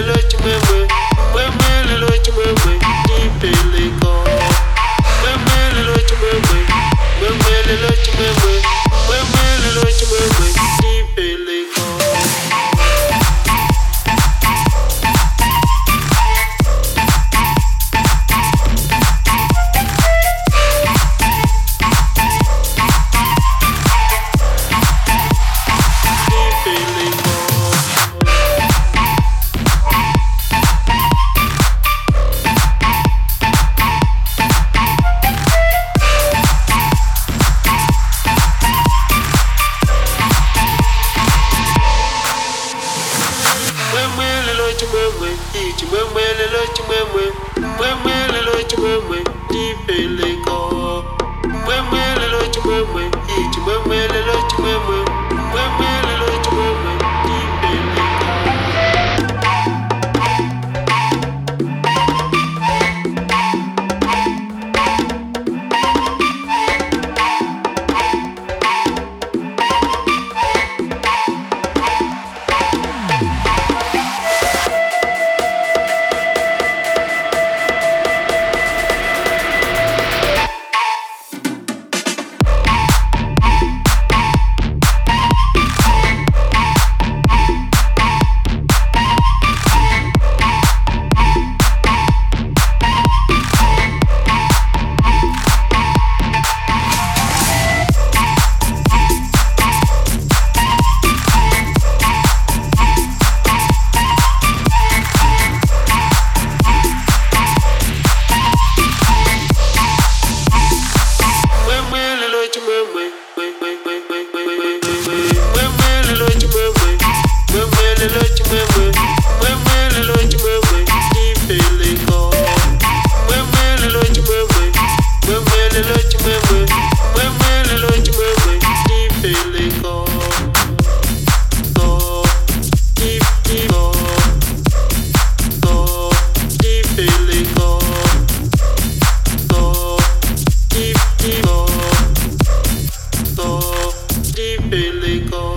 Let me voy chimwemwe chimwemwe lelo chimwemwe mwemwe lelo chimwemwe ndipeleko mwemwe lelo chimwemwe chimwemwe lelo chimwemwe. daily go.